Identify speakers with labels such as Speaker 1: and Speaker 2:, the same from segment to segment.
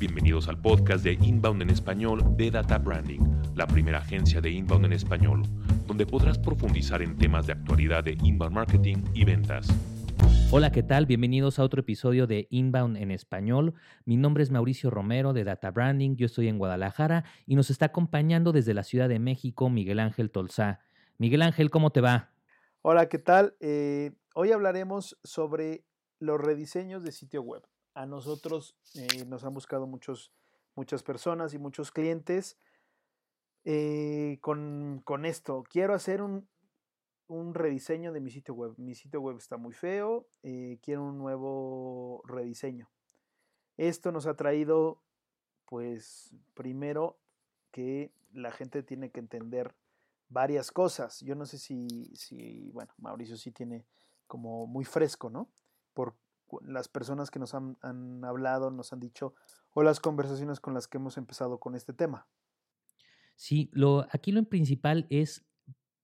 Speaker 1: Bienvenidos al podcast de Inbound en español de Data Branding, la primera agencia de Inbound en español, donde podrás profundizar en temas de actualidad de inbound marketing y ventas.
Speaker 2: Hola, ¿qué tal? Bienvenidos a otro episodio de Inbound en español. Mi nombre es Mauricio Romero de Data Branding, yo estoy en Guadalajara y nos está acompañando desde la Ciudad de México Miguel Ángel Tolzá. Miguel Ángel, ¿cómo te va?
Speaker 3: Hola, ¿qué tal? Eh, hoy hablaremos sobre los rediseños de sitio web. A nosotros eh, nos han buscado muchos, muchas personas y muchos clientes eh, con, esto. Quiero hacer un, rediseño de mi sitio web. Mi sitio web está muy feo, eh, quiero un nuevo rediseño. Esto nos ha traído, pues, primero que la gente tiene que entender varias cosas. Yo no sé si, si bueno, Mauricio sí tiene como muy fresco, ¿no? Por, las personas que nos han, hablado, nos han dicho, o las conversaciones con las que hemos empezado con este tema.
Speaker 2: Sí, lo, aquí lo principal es,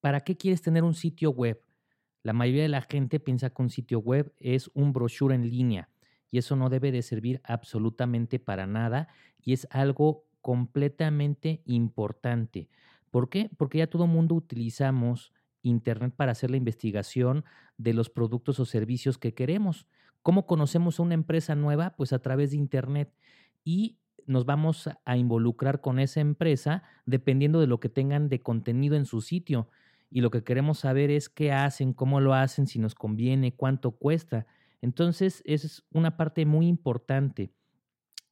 Speaker 2: ¿para qué quieres tener un sitio web? La mayoría de la gente piensa que un sitio web es un brochure en línea y eso no debe de servir absolutamente para nada y es algo completamente importante. ¿Por qué? Porque ya todo el mundo utilizamos Internet para hacer la investigación de los productos o servicios que queremos. ¿Cómo conocemos a una empresa nueva? Pues a través de Internet y nos vamos a involucrar con esa empresa dependiendo de lo que tengan de contenido en su sitio. Y lo que queremos saber es qué hacen, cómo lo hacen, si nos conviene, cuánto cuesta. Entonces, esa es una parte muy importante.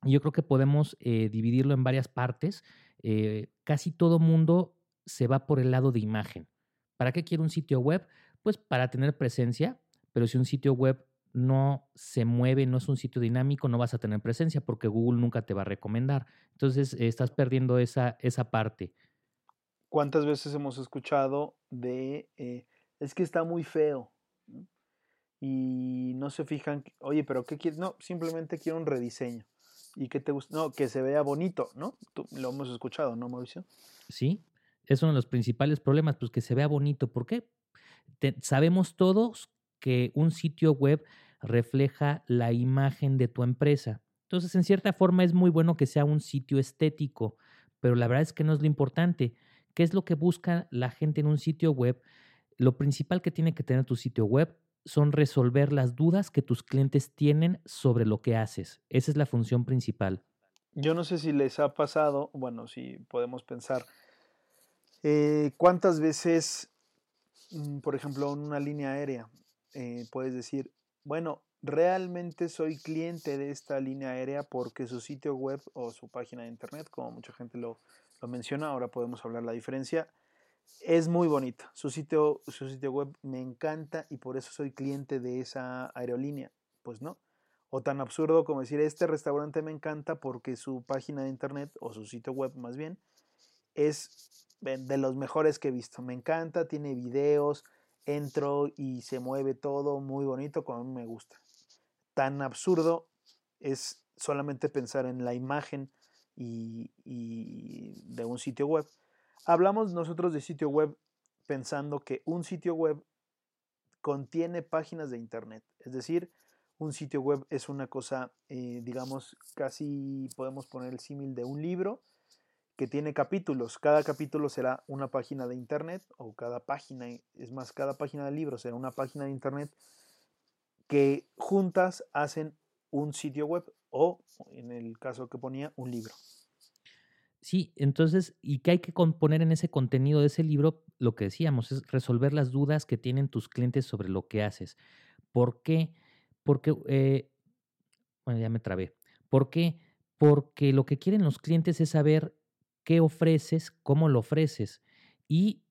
Speaker 2: Yo creo que podemos eh, dividirlo en varias partes. Eh, casi todo mundo se va por el lado de imagen. ¿Para qué quiero un sitio web? Pues para tener presencia, pero si un sitio web no se mueve, no es un sitio dinámico, no vas a tener presencia porque Google nunca te va a recomendar. Entonces estás perdiendo esa, esa parte.
Speaker 3: ¿Cuántas veces hemos escuchado de, eh, es que está muy feo? Y no se fijan, oye, pero ¿qué quieres? No, simplemente quiero un rediseño. ¿Y qué te gusta? No, que se vea bonito, ¿no? Tú, lo hemos escuchado, ¿no, Mauricio?
Speaker 2: Sí, es uno de los principales problemas, pues que se vea bonito. ¿Por qué? sabemos todos que un sitio web refleja la imagen de tu empresa. Entonces, en cierta forma es muy bueno que sea un sitio estético, pero la verdad es que no es lo importante. ¿Qué es lo que busca la gente en un sitio web? Lo principal que tiene que tener tu sitio web son resolver las dudas que tus clientes tienen sobre lo que haces. Esa es la función principal.
Speaker 3: Yo no sé si les ha pasado, bueno, si podemos pensar, eh, ¿Cuántas veces, mm, por ejemplo, en una línea aérea, eh, puedes decir, bueno, realmente soy cliente de esta línea aérea porque su sitio web o su página de internet, como mucha gente lo, menciona, ahora podemos hablar la diferencia, es muy bonita. Su sitio, su sitio web me encanta y por eso soy cliente de esa aerolínea. Pues no. O tan absurdo como decir, este restaurante me encanta porque su página de internet o su sitio web más bien es de los mejores que he visto. Me encanta, tiene videos, entro y se mueve todo muy bonito a mí me gusta. Tan absurdo es solamente pensar en la imagen y, de un sitio web. Hablamos nosotros de sitio web pensando que un sitio web contiene páginas de internet. Es decir, un sitio web es una cosa, eh, digamos, casi podemos poner el símil de un libro que tiene capítulos. Cada capítulo será una página de internet o cada página, es más, cada página del libro será una página de internet que juntas hacen un sitio web o, en el caso que ponía, un libro.
Speaker 2: Sí, entonces, ¿y qué hay que poner en ese contenido de ese libro? Lo que decíamos es resolver las dudas que tienen tus clientes sobre lo que haces. ¿Por qué? Porque, eh, bueno, ya me trabé. ¿Por qué? Porque lo que quieren los clientes es saber qué ofreces, cómo lo ofreces. Y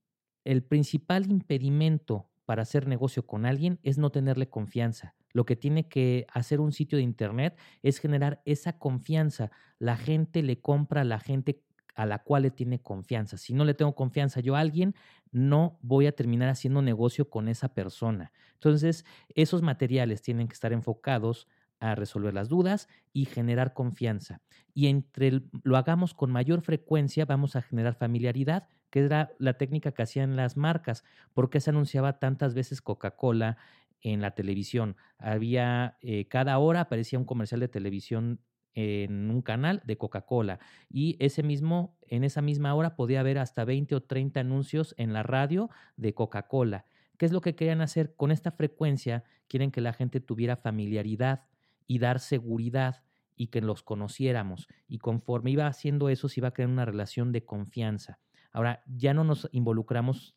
Speaker 2: el principal impedimento para hacer negocio con alguien es no tenerle confianza. Lo que tiene que hacer un sitio de Internet es generar esa confianza. La gente le compra a la gente a la cual le tiene confianza. Si no le tengo confianza yo a alguien, no voy a terminar haciendo negocio con esa persona. Entonces, esos materiales tienen que estar enfocados a resolver las dudas y generar confianza. Y entre lo hagamos con mayor frecuencia, vamos a generar familiaridad, que era la técnica que hacían las marcas. porque se anunciaba tantas veces Coca-Cola en la televisión? Había, eh, cada hora aparecía un comercial de televisión en un canal de Coca-Cola y ese mismo, en esa misma hora podía haber hasta 20 o 30 anuncios en la radio de Coca-Cola. ¿Qué es lo que querían hacer? Con esta frecuencia quieren que la gente tuviera familiaridad y dar seguridad y que los conociéramos. Y conforme iba haciendo eso, se iba a crear una relación de confianza. Ahora, ya no nos involucramos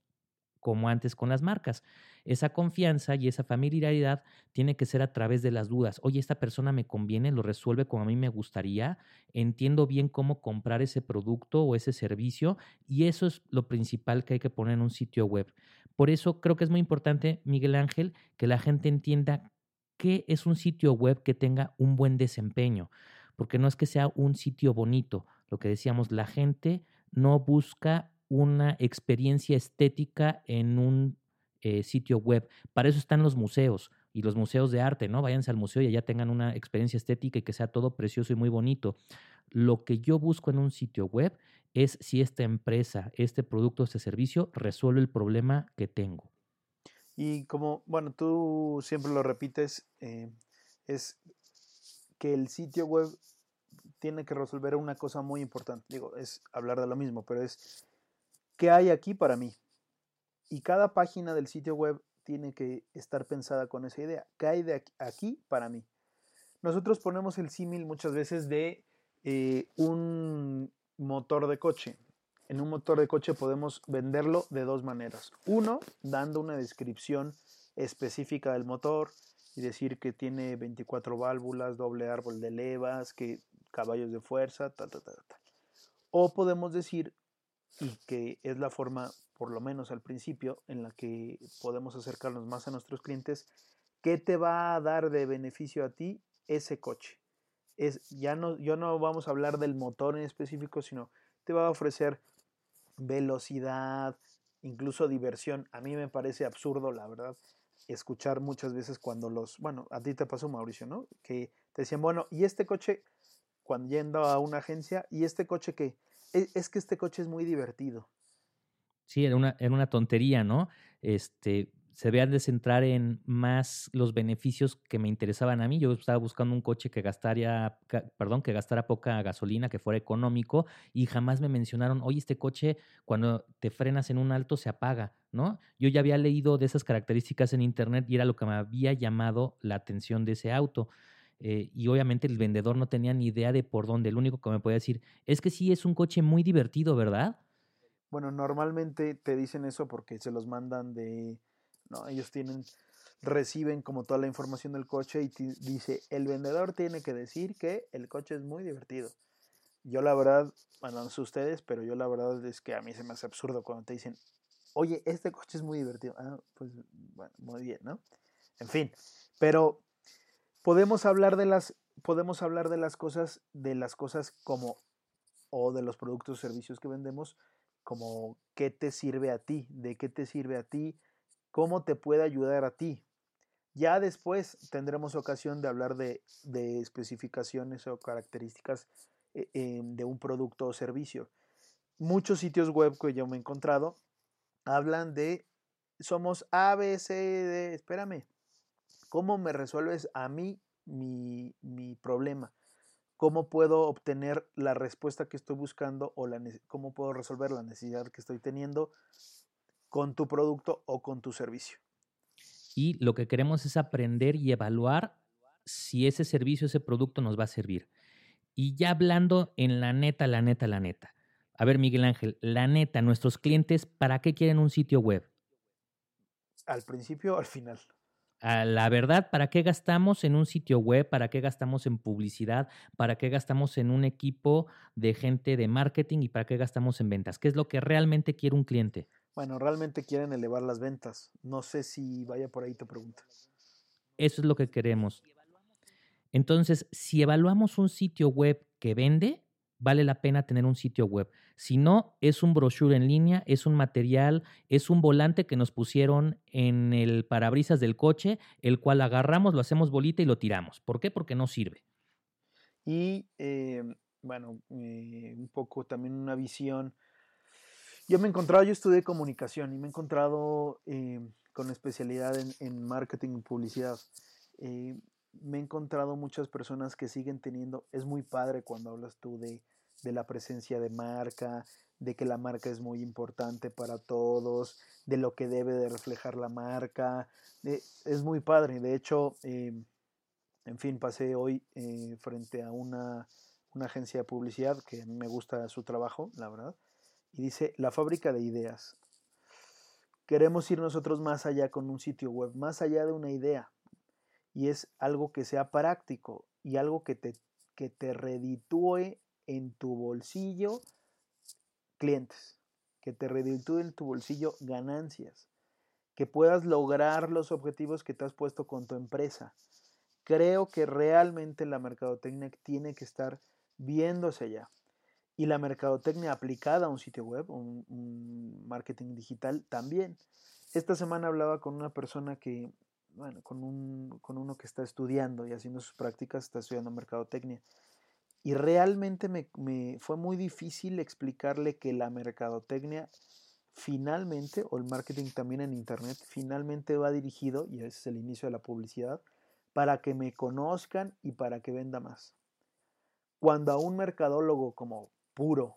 Speaker 2: como antes con las marcas. Esa confianza y esa familiaridad tiene que ser a través de las dudas. Oye, esta persona me conviene, lo resuelve como a mí me gustaría, entiendo bien cómo comprar ese producto o ese servicio y eso es lo principal que hay que poner en un sitio web. Por eso creo que es muy importante, Miguel Ángel, que la gente entienda qué es un sitio web que tenga un buen desempeño, porque no es que sea un sitio bonito, lo que decíamos, la gente no busca una experiencia estética en un eh, sitio web. Para eso están los museos y los museos de arte, ¿no? Váyanse al museo y allá tengan una experiencia estética y que sea todo precioso y muy bonito. Lo que yo busco en un sitio web es si esta empresa, este producto, este servicio resuelve el problema que tengo.
Speaker 3: Y como, bueno, tú siempre lo repites, eh, es que el sitio web tiene que resolver una cosa muy importante. Digo, es hablar de lo mismo, pero es ¿qué hay aquí para mí? Y cada página del sitio web tiene que estar pensada con esa idea. ¿Qué hay de aquí para mí? Nosotros ponemos el símil muchas veces de eh, un motor de coche. En un motor de coche podemos venderlo de dos maneras. Uno, dando una descripción específica del motor y decir que tiene 24 válvulas, doble árbol de levas, que caballos de fuerza, tal, tal, tal, tal. O podemos decir y que es la forma, por lo menos al principio, en la que podemos acercarnos más a nuestros clientes, ¿qué te va a dar de beneficio a ti ese coche? Es, ya no, yo no vamos a hablar del motor en específico, sino te va a ofrecer velocidad, incluso diversión. A mí me parece absurdo, la verdad, escuchar muchas veces cuando los, bueno, a ti te pasó Mauricio, ¿no? Que te decían, bueno, ¿y este coche, cuando yendo a una agencia, ¿y este coche qué? E, es, que este coche es muy divertido.
Speaker 2: Sí, era una, era una tontería, ¿no? Este, se vean de centrar en más los beneficios que me interesaban a mí. Yo estaba buscando un coche que gastara, perdón, que gastara poca gasolina, que fuera económico, y jamás me mencionaron, oye, este coche cuando te frenas en un alto se apaga, ¿no? Yo ya había leído de esas características en internet y era lo que me había llamado la atención de ese auto. Eh, y obviamente el vendedor no tenía ni idea de por dónde. El único que me podía decir es que sí es un coche muy divertido, ¿verdad?
Speaker 3: Bueno, normalmente te dicen eso porque se los mandan de, no, ellos tienen, reciben como toda la información del coche y dice el vendedor tiene que decir que el coche es muy divertido. Yo la verdad, bueno, no sé ustedes, pero yo la verdad es que a mí se me hace absurdo cuando te dicen, oye, este coche es muy divertido. Ah, pues bueno, muy bien, ¿no? En fin, pero podemos hablar de las, podemos hablar de las cosas, de las cosas como, o de los productos o servicios que vendemos, como qué te sirve a ti, de qué te sirve a ti, cómo te puede ayudar a ti. Ya después tendremos ocasión de hablar de, especificaciones o características eh, eh, de un producto o servicio. Muchos sitios web que yo me he encontrado hablan de somos A, B, C, D, espérame, ¿Cómo me resuelves a mí mi, problema? ¿Cómo puedo obtener la respuesta que estoy buscando o la, cómo puedo resolver la necesidad que estoy teniendo con tu producto o con tu servicio?
Speaker 2: Y lo que queremos es aprender y evaluar si ese servicio, ese producto nos va a servir. Y ya hablando en la neta, la neta, la neta. A ver, Miguel Ángel, la neta, nuestros clientes, ¿para qué quieren un sitio web?
Speaker 3: Al principio o al final
Speaker 2: la verdad, ¿para qué gastamos en un sitio web? ¿Para qué gastamos en publicidad? ¿Para qué gastamos en un equipo de gente de marketing? ¿Y para qué gastamos en ventas? ¿Qué es lo que realmente quiere un cliente?
Speaker 3: Bueno, realmente quieren elevar las ventas. No sé si vaya por ahí tu pregunta.
Speaker 2: Eso es lo que queremos. Entonces, si evaluamos un sitio web que vende, vale la pena tener un sitio web. Si no, es un brochure en línea, es un material, es un volante que nos pusieron en el parabrisas del coche, el cual agarramos, lo hacemos bolita y lo tiramos. ¿Por qué? Porque no sirve.
Speaker 3: Y eh, bueno, eh, un poco también una visión. Yo me he encontrado, yo estudié comunicación y me he encontrado eh, con especialidad en, marketing y publicidad me he encontrado muchas personas que siguen teniendo, es muy padre cuando hablas tú de, la presencia de marca, de que la marca es muy importante para todos, de lo que debe de reflejar la marca. es muy padre. De hecho, eh, en fin, pasé hoy eh, frente a una, agencia de publicidad que me gusta su trabajo, la verdad, y dice, la fábrica de ideas. Queremos ir nosotros más allá con un sitio web, más allá de una idea. Y es algo que sea práctico y algo que te, que te reditúe en tu bolsillo clientes, que te reditúen en tu bolsillo ganancias, que puedas lograr los objetivos que te has puesto con tu empresa. Creo que realmente la mercadotecnia tiene que estar viéndose allá. Y la mercadotecnia aplicada a un sitio web, un, un marketing digital también. Esta semana hablaba con una persona que, bueno, con, un, con uno que está estudiando y haciendo sus prácticas, está estudiando mercadotecnia. Y realmente me, fue muy difícil explicarle que la mercadotecnia finalmente, o el marketing también en Internet, finalmente va dirigido, y ese es el inicio de la publicidad, para que me conozcan y para que venda más. Cuando a un mercadólogo como puro,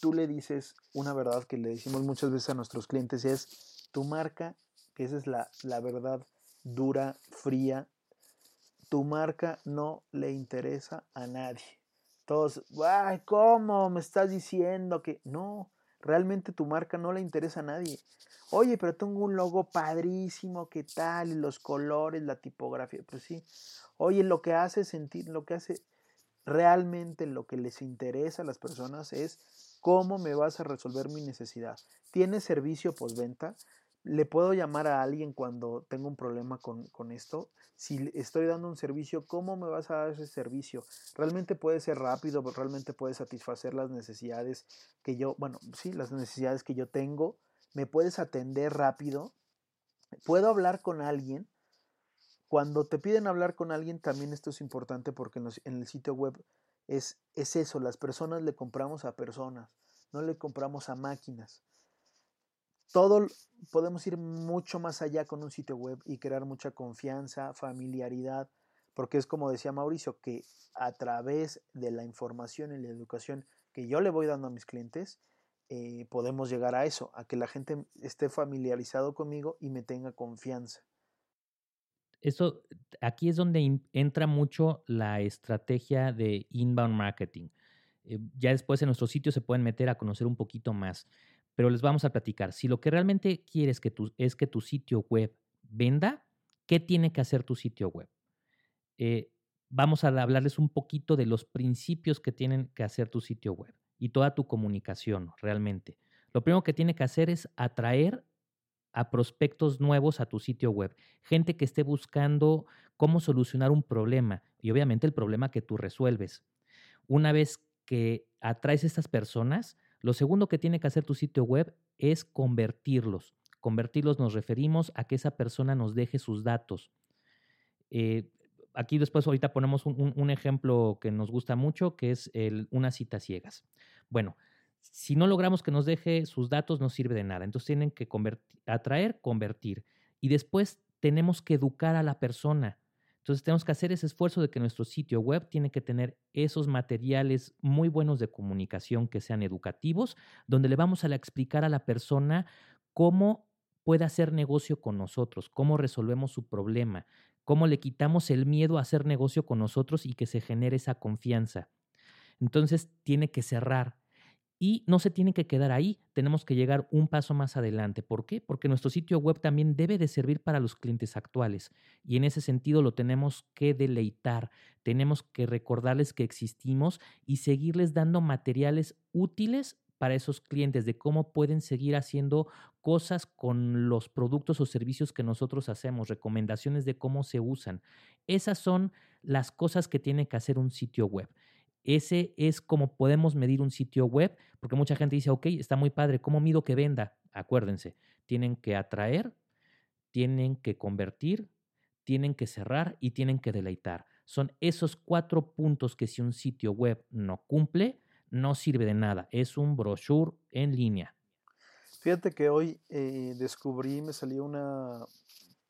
Speaker 3: tú le dices una verdad que le decimos muchas veces a nuestros clientes, es tu marca, que esa es la, la verdad dura, fría, tu marca no le interesa a nadie. Todos, ay, ¿cómo me estás diciendo que no? Realmente tu marca no le interesa a nadie. Oye, pero tengo un logo padrísimo, ¿qué tal? Los colores, la tipografía, pues sí. Oye, lo que hace sentir, lo que hace realmente lo que les interesa a las personas es cómo me vas a resolver mi necesidad. ¿Tienes servicio postventa? le puedo llamar a alguien cuando tengo un problema con, esto. Si estoy dando un servicio, ¿cómo me vas a dar ese servicio? Realmente puede ser rápido, realmente puede satisfacer las necesidades que yo, bueno, sí, las necesidades que yo tengo. Me puedes atender rápido. Puedo hablar con alguien. Cuando te piden hablar con alguien, también esto es importante porque en, el sitio web es, es eso, las personas le compramos a personas, no le compramos a máquinas todo podemos ir mucho más allá con un sitio web y crear mucha confianza, familiaridad, porque es como decía Mauricio, que a través de la información y la educación que yo le voy dando a mis clientes, eh, podemos llegar a eso, a que la gente esté familiarizado conmigo y me tenga confianza.
Speaker 2: Eso, aquí es donde entra mucho la estrategia de inbound marketing. Eh, ya después en nuestro sitio se pueden meter a conocer un poquito más pero les vamos a platicar. Si lo que realmente quieres que tu, es que tu sitio web venda, ¿qué tiene que hacer tu sitio web? Eh, vamos a hablarles un poquito de los principios que tienen que hacer tu sitio web y toda tu comunicación realmente. Lo primero que tiene que hacer es atraer a prospectos nuevos a tu sitio web, gente que esté buscando cómo solucionar un problema y obviamente el problema que tú resuelves. Una vez que atraes a estas personas, lo segundo que tiene que hacer tu sitio web es convertirlos. Convertirlos nos referimos a que esa persona nos deje sus datos. Eh, aquí después ahorita ponemos un, ejemplo que nos gusta mucho, que es el, una cita ciegas. Bueno, si no logramos que nos deje sus datos, no sirve de nada. Entonces tienen que atraer, convertir. Y después tenemos que educar a la persona. Entonces tenemos que hacer ese esfuerzo de que nuestro sitio web tiene que tener esos materiales muy buenos de comunicación que sean educativos, donde le vamos a explicar a la persona cómo puede hacer negocio con nosotros, cómo resolvemos su problema, cómo le quitamos el miedo a hacer negocio con nosotros y que se genere esa confianza. Entonces tiene que cerrar y no se tiene que quedar ahí, tenemos que llegar un paso más adelante. ¿Por qué? Porque nuestro sitio web también debe de servir para los clientes actuales y en ese sentido lo tenemos que deleitar, tenemos que recordarles que existimos y seguirles dando materiales útiles para esos clientes de cómo pueden seguir haciendo cosas con los productos o servicios que nosotros hacemos, recomendaciones de cómo se usan. Esas son las cosas que tiene que hacer un sitio web. Ese es como podemos medir un sitio web, porque mucha gente dice, ok, está muy padre, ¿cómo mido que venda? Acuérdense, tienen que atraer, tienen que convertir, tienen que cerrar y tienen que deleitar. Son esos cuatro puntos que si un sitio web no cumple, no sirve de nada. Es un brochure en línea.
Speaker 3: Fíjate que hoy eh, descubrí, me salió una,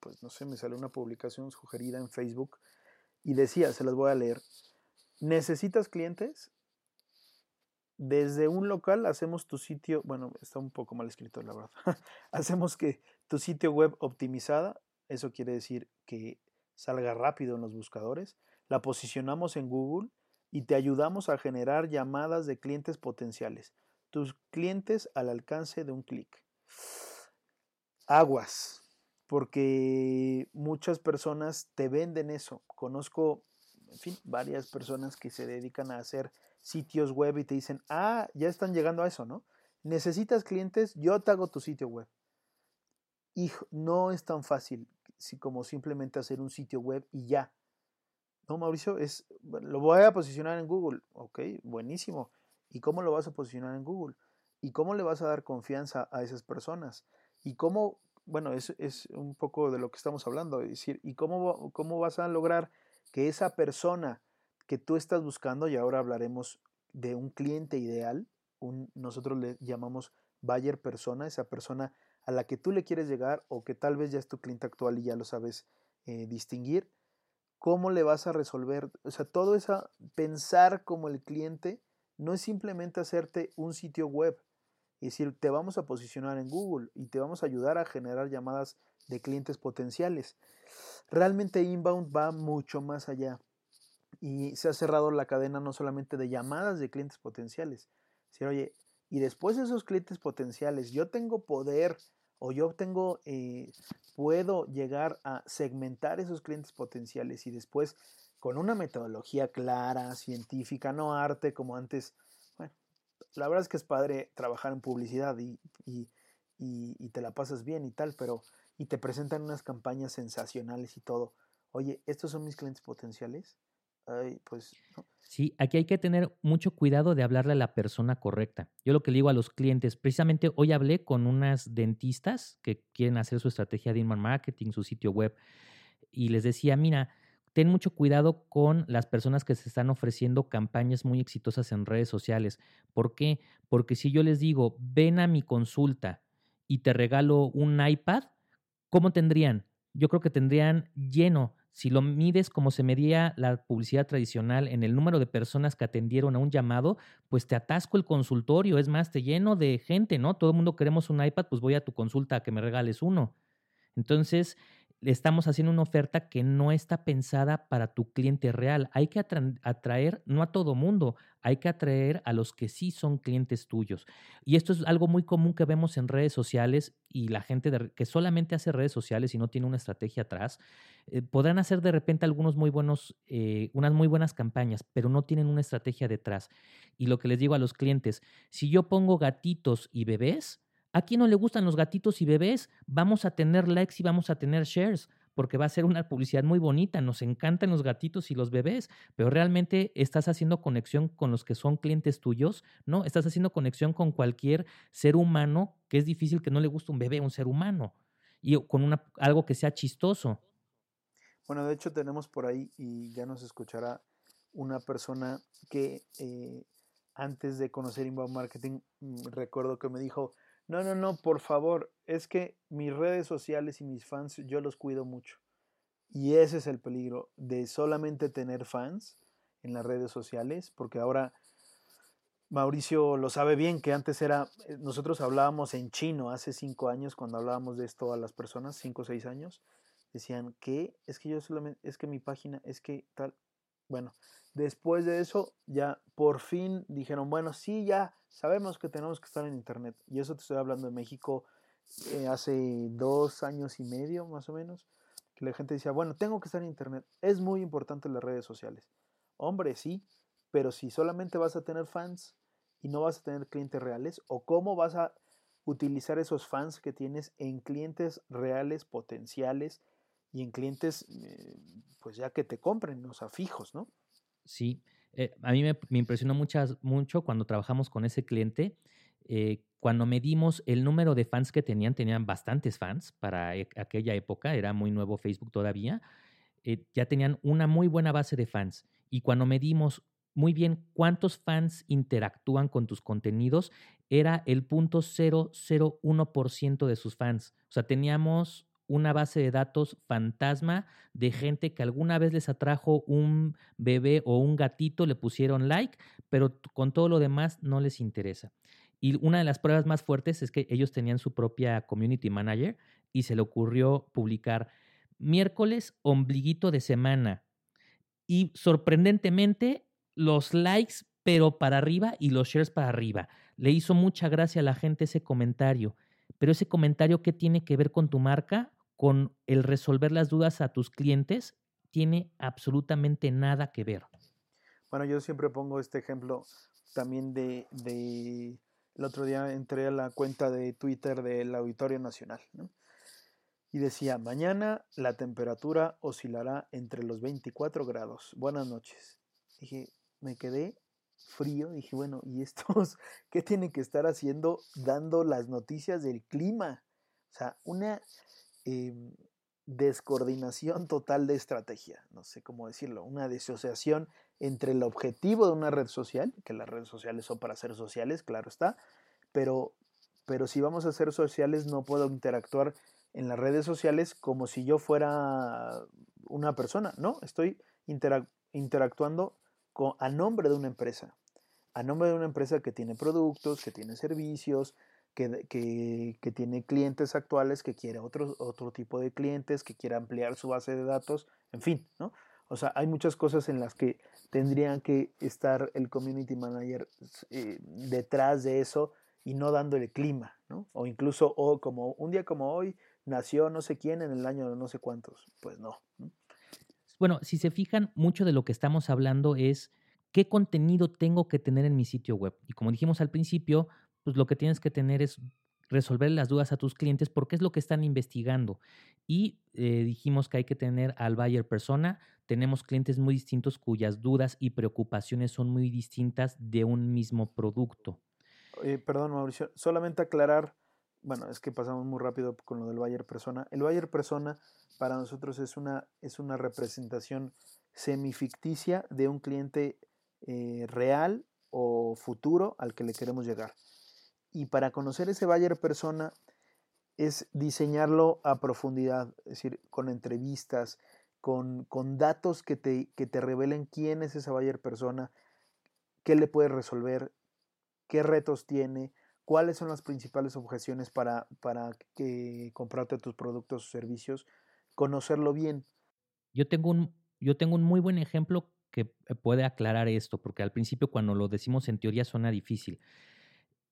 Speaker 3: pues no sé, me salió una publicación sugerida en Facebook Y decía, se las voy a leer, ¿necesitas clientes? Desde un local hacemos tu sitio, bueno, está un poco mal escrito la verdad, hacemos que tu sitio web optimizada, eso quiere decir que salga rápido en los buscadores, la posicionamos en Google y te ayudamos a generar llamadas de clientes potenciales, tus clientes al alcance de un clic. Aguas, porque muchas personas te venden eso. Conozco, en fin, varias personas que se dedican a hacer sitios web y te dicen, ah, ya están llegando a eso, ¿no? Necesitas clientes, yo te hago tu sitio web. Y no es tan fácil como simplemente hacer un sitio web y ya. No, Mauricio, es, lo voy a posicionar en Google. Ok, buenísimo. ¿Y cómo lo vas a posicionar en Google? ¿Y cómo le vas a dar confianza a esas personas? ¿Y cómo, bueno, es, es un poco de lo que estamos hablando, es decir, ¿y cómo, cómo vas a lograr que esa persona que tú estás buscando, y ahora hablaremos de un cliente ideal, nosotros le llamamos buyer persona, esa persona a la que tú le quieres llegar o que tal vez ya es tu cliente actual y ya lo sabes eh, distinguir, ¿cómo le vas a resolver? O sea, todo eso, pensar como el cliente, no es simplemente hacerte un sitio web, es decir, te vamos a posicionar en Google y te vamos a ayudar a generar llamadas de clientes potenciales. Realmente Inbound va mucho más allá y se ha cerrado la cadena no solamente de llamadas de clientes potenciales, sino, oye, y después de esos clientes potenciales, yo tengo poder o yo tengo, eh, puedo llegar a segmentar esos clientes potenciales y después con una metodología clara, científica, no arte como antes. Bueno, la verdad es que es padre trabajar en publicidad y, y, y te la pasas bien y tal, pero y te presentan unas campañas sensacionales y todo. Oye, ¿estos son mis clientes potenciales? pues...
Speaker 2: Sí, aquí hay que tener mucho cuidado de hablarle a la persona correcta. Yo lo que le digo a los clientes, precisamente hoy hablé con unas dentistas que quieren hacer su estrategia de inbound marketing, su sitio web, y les decía, mira, ten mucho cuidado con las personas que se están ofreciendo campañas muy exitosas en redes sociales. ¿Por qué? Porque si yo les digo, ven a mi consulta y te regalo un iPad, ¿cómo tendrían? Yo creo que tendrían lleno si lo mides como se medía la publicidad tradicional en el número de personas que atendieron a un llamado, pues te atasco el consultorio, es más, te lleno de gente, ¿no? Todo el mundo queremos un iPad, pues voy a tu consulta a que me regales uno. Entonces, estamos haciendo una oferta que no está pensada para tu cliente real. Hay que atraer, no a todo mundo, hay que atraer a los que sí son clientes tuyos. Y esto es algo muy común que vemos en redes sociales y la gente que solamente hace redes sociales y no tiene una estrategia atrás, eh, podrán hacer de repente algunos muy buenos, eh, unas muy buenas campañas, pero no tienen una estrategia detrás. Y lo que les digo a los clientes, si yo pongo gatitos y bebés, ¿A quién no le gustan los gatitos y bebés? Vamos a tener likes y vamos a tener shares, porque va a ser una publicidad muy bonita. Nos encantan los gatitos y los bebés, pero realmente estás haciendo conexión con los que son clientes tuyos, ¿no? Estás haciendo conexión con cualquier ser humano que es difícil que no le guste un bebé, un ser humano, y con una, algo que sea chistoso.
Speaker 3: Bueno, de hecho tenemos por ahí, y ya nos escuchará una persona que eh, antes de conocer Inbound Marketing, mm, recuerdo que me dijo, no, no, no, por favor, es que mis redes sociales y mis fans yo los cuido mucho. Y ese es el peligro de solamente tener fans en las redes sociales, porque ahora Mauricio lo sabe bien, que antes era, eh, nosotros hablábamos en chino hace cinco años, cuando hablábamos de esto a las personas, cinco o seis años, decían que es que yo solamente, es que mi página, es que tal, bueno, después de eso ya por fin dijeron, bueno, sí, ya sabemos que tenemos que estar en Internet. Y eso te estoy hablando de México eh, hace dos años y medio más o menos, que la gente decía, bueno, tengo que estar en Internet. Es muy importante las redes sociales. Hombre, sí, pero si solamente vas a tener fans y no vas a tener clientes reales, o cómo vas a utilizar esos fans que tienes en clientes reales, potenciales, y en clientes, eh, pues ya que te compren, o sea, fijos, ¿no?
Speaker 2: Sí, eh, a mí me, impresionó mucho cuando trabajamos con ese cliente. Eh, cuando medimos el número de fans que tenían, tenían bastantes fans para e, aquella época, era muy nuevo Facebook todavía, ya tenían una muy buena base de fans. Y cuando medimos muy bien cuántos fans interactúan con tus contenidos, era el punto 001% de sus fans. O sea, teníamos una base de datos fantasma de gente que alguna vez les atrajo un bebé o un gatito, le pusieron like, pero con todo lo demás no les interesa. Y una de las pruebas más fuertes es que ellos tenían su propia community manager y se le ocurrió publicar miércoles ombliguito de semana. Y sorprendentemente, los likes, pero para arriba y los shares para arriba. Le hizo mucha gracia a la gente ese comentario. Pero ese comentario, ¿qué tiene que ver con tu marca? Con el resolver las dudas a tus clientes, tiene absolutamente nada que ver.
Speaker 3: Bueno, yo siempre pongo este ejemplo también de, el otro día entré a la cuenta de Twitter del Auditorio Nacional, Y decía, mañana la temperatura oscilará entre los 24 grados. Buenas noches. Dije, me quedé frío. Dije, bueno, ¿y estos qué tienen que estar haciendo dando las noticias del clima? O sea, una em, descoordinación total de estrategia, no sé cómo decirlo, una disociación entre el objetivo de una red social, que las redes sociales son para ser sociales, claro está, pero, pero si vamos a ser sociales no puedo interactuar en las redes sociales como si yo fuera una persona, no, estoy interactuando a nombre de una empresa, a nombre de una empresa que tiene productos, que tiene servicios, que, tiene clientes actuales, que quiere otro, otro tipo de clientes, que quiere ampliar su base de datos, en fin, ¿no? O sea, hay muchas cosas en las que tendrían que estar el community manager eh, detrás de eso y no dando el clima, ¿no? O incluso, o como un día como hoy, nació no sé quién en el año no sé cuántos. Pues no.
Speaker 2: Bueno, si se fijan, mucho de lo que estamos hablando es qué contenido tengo que tener en mi sitio web. Y como dijimos al principio, pues lo que tienes que tener es resolver las dudas a tus clientes porque es lo que están investigando. Y eh, dijimos que hay que tener al buyer persona. Tenemos clientes muy distintos cuyas dudas y preocupaciones son muy distintas de un mismo producto.
Speaker 3: perdón, Mauricio, solamente aclarar, bueno, es que pasamos muy rápido con lo del buyer persona. El buyer persona para nosotros es una, es una representación semificticia de un cliente eh, real o futuro al que le queremos llegar. Y para conocer ese buyer persona es diseñarlo a profundidad, es decir, con entrevistas, con, con datos que te, que te, revelen quién es esa buyer persona, qué le puede resolver, qué retos tiene, cuáles son las principales objeciones para, para que comprarte tus productos o servicios, conocerlo bien.
Speaker 2: Yo tengo un, yo tengo un muy buen ejemplo que puede aclarar esto, porque al principio cuando lo decimos en teoría suena difícil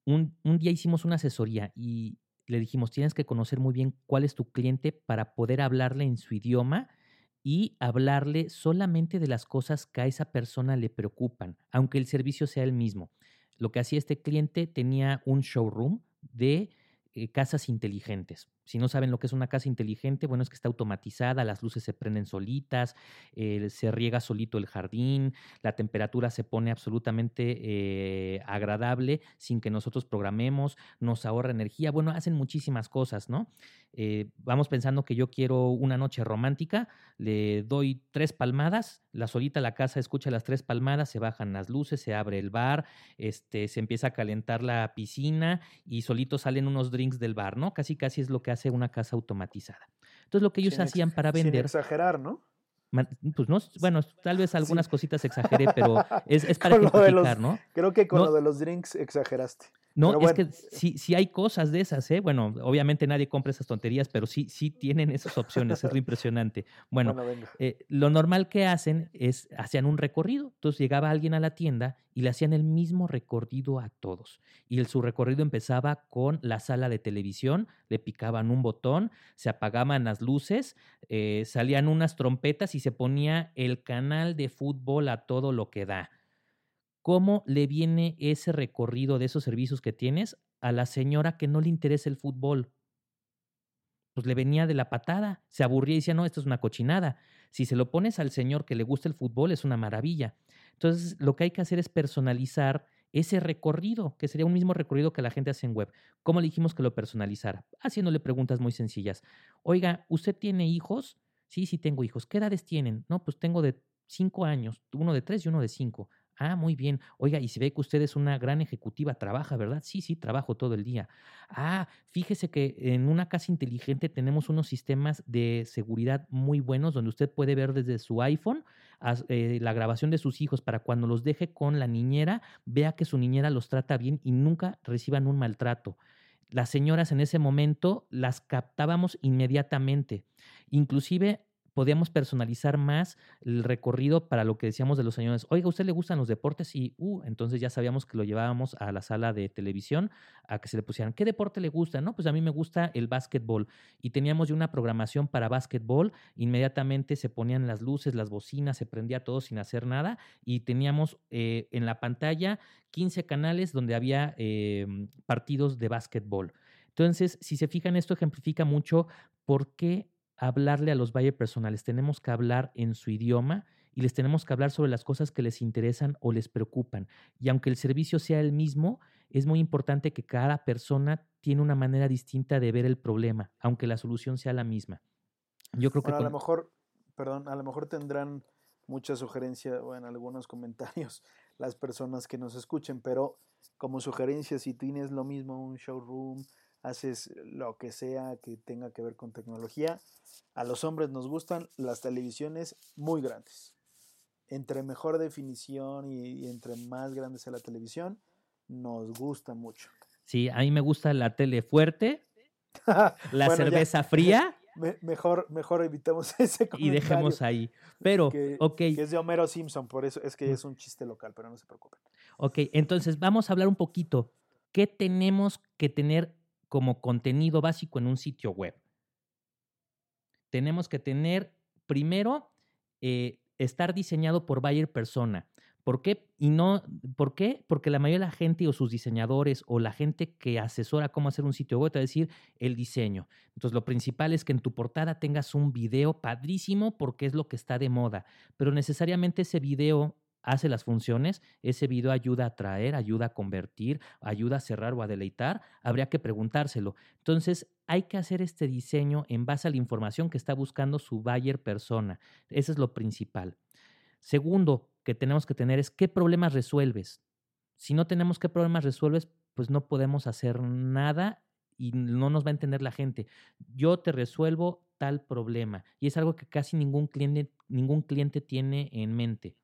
Speaker 2: un, día hicimos una asesoría y le dijimos, tienes que conocer muy bien cuál es tu cliente para poder hablarle en su idioma y hablarle solamente de las cosas que a esa persona le preocupan, aunque el servicio sea el mismo. Lo que hacía este cliente tenía un showroom de eh, casas inteligentes. Si no saben lo que es una casa inteligente, bueno, es que está automatizada, las luces se prenden solitas, eh, se riega solito el jardín, la temperatura se pone absolutamente eh, agradable sin que nosotros programemos, nos ahorra energía, bueno, hacen muchísimas cosas, ¿no? Eh, vamos pensando que yo quiero una noche romántica, le doy tres palmadas, la solita la casa escucha las tres palmadas, se bajan las luces, se abre el bar, este, se empieza a calentar la piscina y solito salen unos drinks del bar, ¿no? Casi casi es lo que hace una casa automatizada. Entonces lo que ellos hacían para vender...
Speaker 3: Sin exagerar, ¿no?
Speaker 2: Pues no, bueno, tal vez algunas cositas exageré, pero es, es para ejemplificar, ¿no?
Speaker 3: Creo que con lo de los drinks exageraste.
Speaker 2: No, es que sí, sí hay cosas de esas, ¿eh? Bueno, obviamente nadie compra esas tonterías, pero sí, sí tienen esas opciones, es lo impresionante. Bueno, eh, lo normal que hacen es, hacían un recorrido, entonces llegaba alguien a la tienda y le hacían el mismo recorrido a todos. Y el, su recorrido empezaba con la sala de televisión, le picaban un botón, se apagaban las luces, eh, salían unas trompetas y se ponía el canal de fútbol a todo lo que da ¿Cómo le viene ese recorrido de esos servicios que tienes a la señora que no le interesa el fútbol? Pues le venía de la patada, se aburría y decía, no, esto es una cochinada. Si se lo pones al señor que le gusta el fútbol, es una maravilla. Entonces, lo que hay que hacer es personalizar ese recorrido, que sería un mismo recorrido que la gente hace en web. ¿Cómo le dijimos que lo personalizara? Haciéndole preguntas muy sencillas. Oiga, ¿usted tiene hijos? Sí, sí tengo hijos. ¿Qué edades tienen? No, pues tengo de cinco años, uno de tres y uno de cinco. Ah, muy bien. Oiga, y si ve que usted es una gran ejecutiva, trabaja, ¿verdad? Sí, sí, trabajo todo el día. Ah, fíjese que en una casa inteligente tenemos unos sistemas de seguridad muy buenos donde usted puede ver desde su iPhone eh, la grabación de sus hijos para cuando los deje con la niñera, vea que su niñera los trata bien y nunca reciban un maltrato. Las señoras en ese momento las captábamos inmediatamente. Inclusive podíamos personalizar más el recorrido para lo que decíamos de los señores. Oiga, ¿a usted le gustan los deportes? Y, uh, entonces ya sabíamos que lo llevábamos a la sala de televisión a que se le pusieran, ¿qué deporte le gusta? No, pues a mí me gusta el básquetbol. Y teníamos ya una programación para básquetbol. Inmediatamente se ponían las luces, las bocinas, se prendía todo sin hacer nada. Y teníamos eh, en la pantalla 15 canales donde había em, partidos de básquetbol. Entonces, si se fijan, esto ejemplifica mucho por qué hablarle a los buyer personales, tenemos que hablar en su idioma y les tenemos que hablar sobre las cosas que les interesan o les preocupan. Y aunque el servicio sea el mismo, es muy importante que cada persona tiene una manera distinta de ver el problema, aunque la solución sea la misma. Yo creo que
Speaker 3: a lo mejor, perdón, a lo mejor tendrán mucha sugerencia o en algunos comentarios las personas que nos escuchen, pero como sugerencia, si tienes lo mismo, un showroom, haces lo que sea que tenga que ver con tecnología. A los hombres nos gustan las televisiones muy grandes. Entre mejor definición y, entre más grande sea la televisión, nos gusta mucho.
Speaker 2: Sí, a mí me gusta la tele fuerte, la cerveza fría.
Speaker 3: mejor, mejor evitemos ese
Speaker 2: comentario. Y dejemos ahí. Pero,
Speaker 3: que,
Speaker 2: ok.
Speaker 3: Que es de Homero Simpson, por eso es que es un chiste local, pero no se preocupen.
Speaker 2: Ok, entonces vamos a hablar un poquito. ¿Qué tenemos que tener como contenido básico en un sitio web. Tenemos que tener, primero, eh, estar diseñado por buyer persona. ¿Por qué? Y no, ¿Por qué? Porque la mayoría de la gente o sus diseñadores o la gente que asesora cómo hacer un sitio web te va a decir el diseño. Entonces, lo principal es que en tu portada tengas un video padrísimo porque es lo que está de moda, pero necesariamente ese video hace las funciones, ese video ayuda a atraer, ayuda a convertir, ayuda a cerrar o a deleitar, habría que preguntárselo. Entonces, hay que hacer este diseño en base a la información que está buscando su buyer persona. Eso es lo principal. Segundo que tenemos que tener es qué problemas resuelves. Si no tenemos qué problemas resuelves, pues no podemos hacer nada y no nos va a entender la gente. Yo te resuelvo tal problema y es algo que casi ningún cliente, ningún cliente tiene en mente.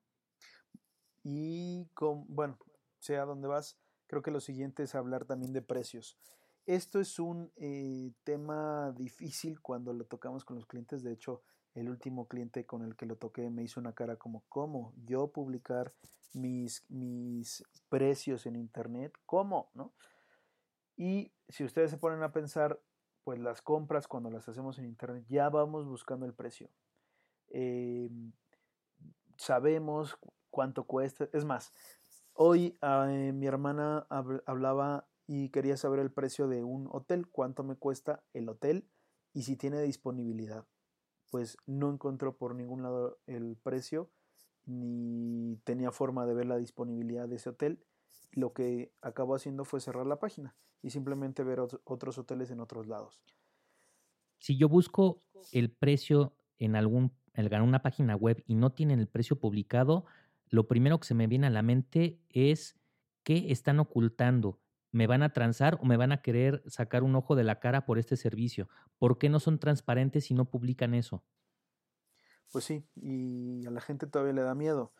Speaker 3: Y bueno, sea donde vas, creo que lo siguiente es hablar también de precios. Esto es un eh, tema difícil cuando lo tocamos con los clientes. De hecho, el último cliente con el que lo toqué me hizo una cara como, ¿cómo? Yo publicar mis, mis precios en Internet, ¿cómo? ¿No? Y si ustedes se ponen a pensar, pues las compras cuando las hacemos en Internet, ya vamos buscando el precio. Em, sabemos cuánto cuesta. Es más, hoy eh, mi hermana hablaba y quería saber el precio de un hotel, cuánto me cuesta el hotel y si tiene disponibilidad. Pues no encontró por ningún lado el precio ni tenía forma de ver la disponibilidad de ese hotel. Lo que acabó haciendo fue cerrar la página y simplemente ver otros hoteles en otros lados.
Speaker 2: Si yo busco el precio en algún en una página web y no tienen el precio publicado, lo primero que se me viene a la mente es qué están ocultando. ¿Me van a transar o me van a querer sacar un ojo de la cara por este servicio? ¿Por qué no son transparentes y no publican eso?
Speaker 3: Pues sí, y a la gente todavía le da miedo.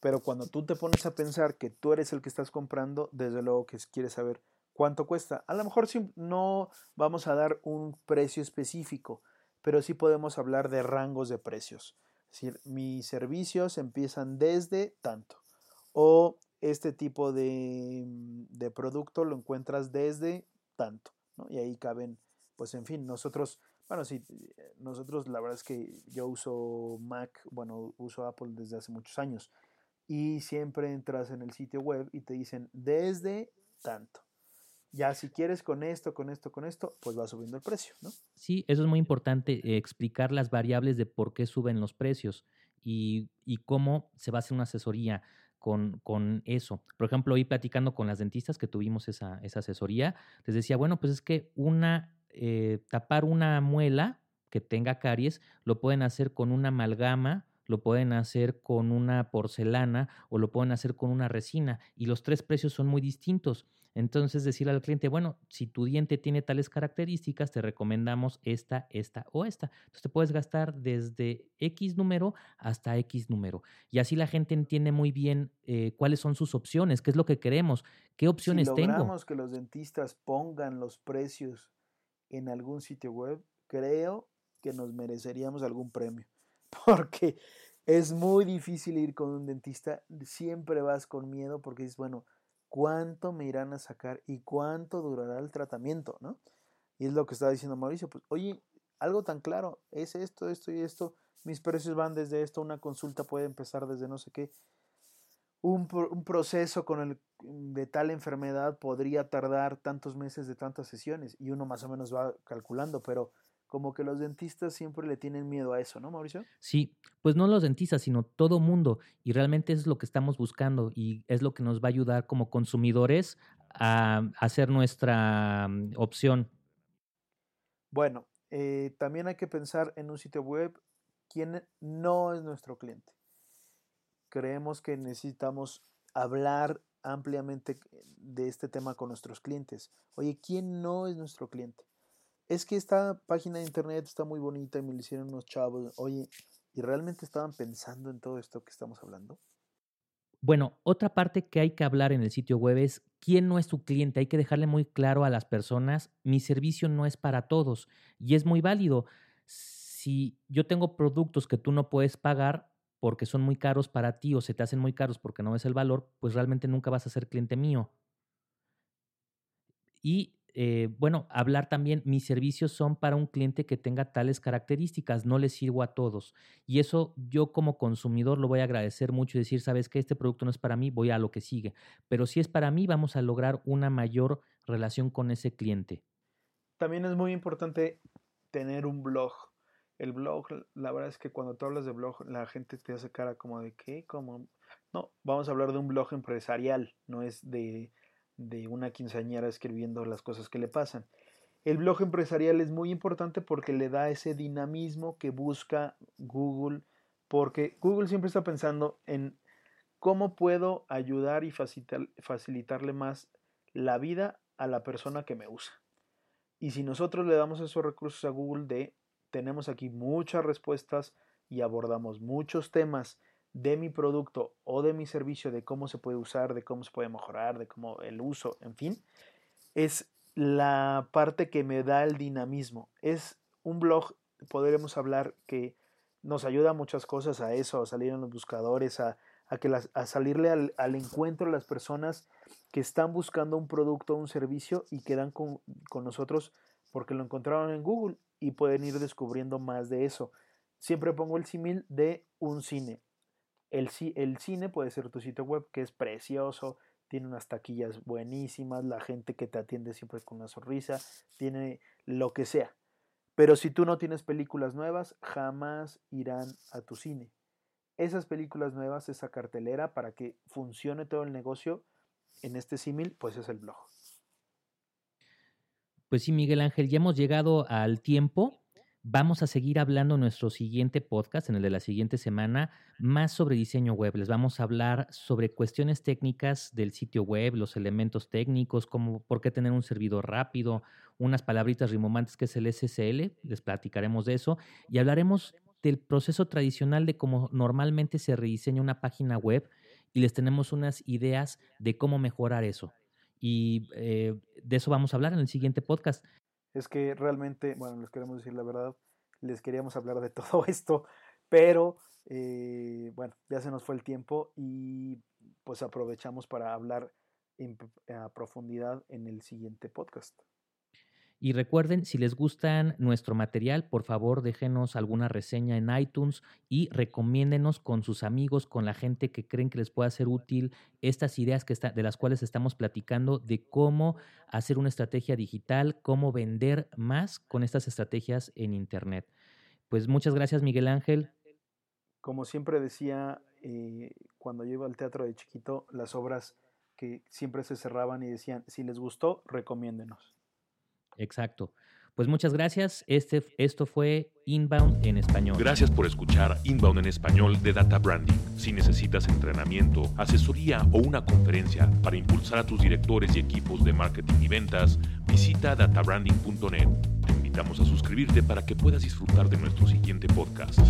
Speaker 3: Pero cuando tú te pones a pensar que tú eres el que estás comprando, desde luego que quieres saber cuánto cuesta. A lo mejor no vamos a dar un precio específico, pero sí podemos hablar de rangos de precios. Es decir, mis servicios empiezan desde tanto. O este tipo de, mm, de producto lo encuentras desde tanto. ¿no? Y ahí caben, pues en fin, nosotros, bueno, sí, eh, nosotros la verdad es que yo uso Mac, bueno, uso Apple desde hace muchos años. Y siempre entras en el sitio web y te dicen desde tanto. Ya si quieres con esto, con esto, con esto, pues va subiendo el precio, ¿no?
Speaker 2: Sí, eso es muy importante, eh, explicar las variables de por qué suben los precios y, cómo se va a hacer una asesoría con, con, eso. Por ejemplo, hoy platicando con las dentistas que tuvimos esa, esa asesoría, les decía, bueno, pues es que una, eh, tapar una muela que tenga caries, lo pueden hacer con una amalgama lo pueden hacer con una porcelana o lo pueden hacer con una resina y los tres precios son muy distintos. Entonces decirle al cliente, bueno, si tu diente tiene tales características, te recomendamos esta, esta o esta. Entonces te puedes gastar desde X número hasta X número. Y así la gente entiende muy bien eh, cuáles son sus opciones, qué es lo que queremos, qué opciones
Speaker 3: si
Speaker 2: logramos
Speaker 3: que los dentistas pongan los precios en algún sitio web, creo que nos mereceríamos algún premio. Porque es muy difícil ir con un dentista, siempre vas con miedo porque dices, bueno, cuánto me irán a sacar y cuánto durará el tratamiento, ¿no? Y es lo que estaba diciendo Mauricio, pues, oye, algo tan claro, es esto, esto y esto, mis precios van desde esto, una consulta puede empezar desde no sé qué. Un, un proceso con el, de tal enfermedad podría tardar tantos meses de tantas sesiones y uno más o menos va calculando, pero como que los dentistas siempre le tienen miedo a eso, ¿no, Mauricio?
Speaker 2: Sí, pues no los dentistas, sino todo mundo. Y realmente es lo que estamos buscando y es lo que nos va a ayudar como consumidores a hacer nuestra mm, opción.
Speaker 3: Bueno, eh, también hay que pensar en un sitio web quién no es nuestro cliente. Creemos que necesitamos hablar ampliamente de este tema con nuestros clientes. Oye, ¿quién no es nuestro cliente? Es que esta página de internet está muy bonita y me lo hicieron unos chavos. Oye, ¿y realmente estaban pensando en todo esto que estamos hablando?
Speaker 2: Bueno, otra parte que hay que hablar en el sitio web es quién no es tu cliente. Hay que dejarle muy claro a las personas, mi servicio no es para todos y es muy válido. Si yo tengo productos que tú no puedes pagar porque son muy caros para ti o se te hacen muy caros porque no ves el valor, pues realmente nunca vas a ser cliente mío. Y eh, bueno, hablar también, mis servicios son para un cliente que tenga tales características, no les sirvo a todos. Y eso yo como consumidor lo voy a agradecer mucho y decir, sabes que este producto no es para mí, voy a lo que sigue. Pero si es para mí, vamos a lograr una mayor relación con ese cliente.
Speaker 3: También es muy importante tener un blog. El blog, la verdad es que cuando tú hablas de blog, la gente te hace cara como de qué, como... No, vamos a hablar de un blog empresarial, no es de de una quinceañera escribiendo las cosas que le pasan. El blog empresarial es muy importante porque le da ese dinamismo que busca Google, porque Google siempre está pensando en cómo puedo ayudar y facilitarle más la vida a la persona que me usa. Y si nosotros le damos esos recursos a Google de tenemos aquí muchas respuestas y abordamos muchos temas de mi producto o de mi servicio, de cómo se puede usar, de cómo se puede mejorar, de cómo el uso, en fin, es la parte que me da el dinamismo. Es un blog, podremos hablar que nos ayuda a muchas cosas, a eso, a salir en los buscadores, a, que a salirle al, al, encuentro de las personas que están buscando un producto o un servicio y quedan con, con nosotros porque lo encontraron en Google y pueden ir descubriendo más de eso. Siempre pongo el símil de un cine. El, el cine puede ser tu sitio web, que es precioso, tiene unas taquillas buenísimas, la gente que te atiende siempre con una sonrisa, tiene lo que sea. Pero si tú no tienes películas nuevas, jamás irán a tu cine. Esas películas nuevas, esa cartelera, para que funcione todo el negocio en este símil, pues es el blog.
Speaker 2: Pues sí, Miguel Ángel, ya hemos llegado al tiempo. Vamos a seguir hablando en nuestro siguiente podcast, en el de la siguiente semana, más sobre diseño web. Les vamos a hablar sobre cuestiones técnicas del sitio web, los elementos técnicos, como por qué tener un servidor rápido, unas palabritas rimomantes que es el SSL, les platicaremos de eso, y hablaremos del proceso tradicional de cómo normalmente se rediseña una página web y les tenemos unas ideas de cómo mejorar eso. Y eh, de eso vamos a hablar en el siguiente podcast
Speaker 3: es que realmente, bueno, les queremos decir la verdad, les queríamos hablar de todo esto, pero eh, bueno, ya se nos fue el tiempo y pues aprovechamos para hablar a profundidad en el siguiente podcast.
Speaker 2: Y recuerden, si les gustan nuestro material, por favor déjenos alguna reseña en iTunes y recomiéndenos con sus amigos, con la gente que creen que les pueda ser útil estas ideas que está, de las cuales estamos platicando de cómo hacer una estrategia digital, cómo vender más con estas estrategias en Internet. Pues muchas gracias, Miguel Ángel.
Speaker 3: Como siempre decía, eh, cuando yo iba al teatro de chiquito, las obras que siempre se cerraban y decían, si les gustó, recomiéndenos.
Speaker 2: Exacto. Pues muchas gracias. Este, esto fue Inbound en español.
Speaker 1: Gracias por escuchar Inbound en español de Data Branding. Si necesitas entrenamiento, asesoría o una conferencia para impulsar a tus directores y equipos de marketing y ventas, visita databranding.net. Te invitamos a suscribirte para que puedas disfrutar de nuestro siguiente podcast.